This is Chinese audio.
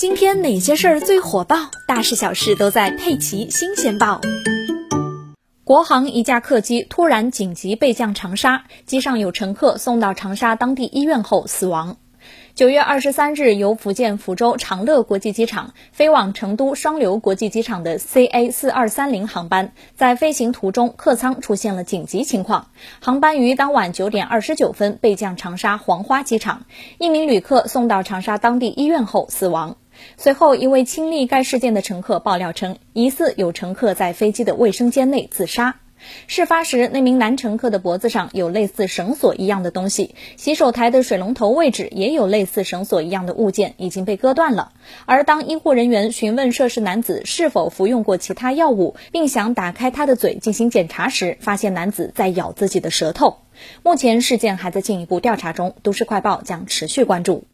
今天哪些事儿最火爆？大事小事都在《佩奇新鲜报》。国航一架客机突然紧急备降长沙，机上有乘客送到长沙当地医院后死亡。九月二十三日，由福建福州长乐国际机场飞往成都双流国际机场的 CA 四二三零航班，在飞行途中客舱出现了紧急情况，航班于当晚九点二十九分备降长沙黄花机场，一名旅客送到长沙当地医院后死亡。随后，一位亲历该事件的乘客爆料称，疑似有乘客在飞机的卫生间内自杀。事发时，那名男乘客的脖子上有类似绳索一样的东西，洗手台的水龙头位置也有类似绳索一样的物件，已经被割断了。而当医护人员询问涉事男子是否服用过其他药物，并想打开他的嘴进行检查时，发现男子在咬自己的舌头。目前事件还在进一步调查中，都市快报将持续关注。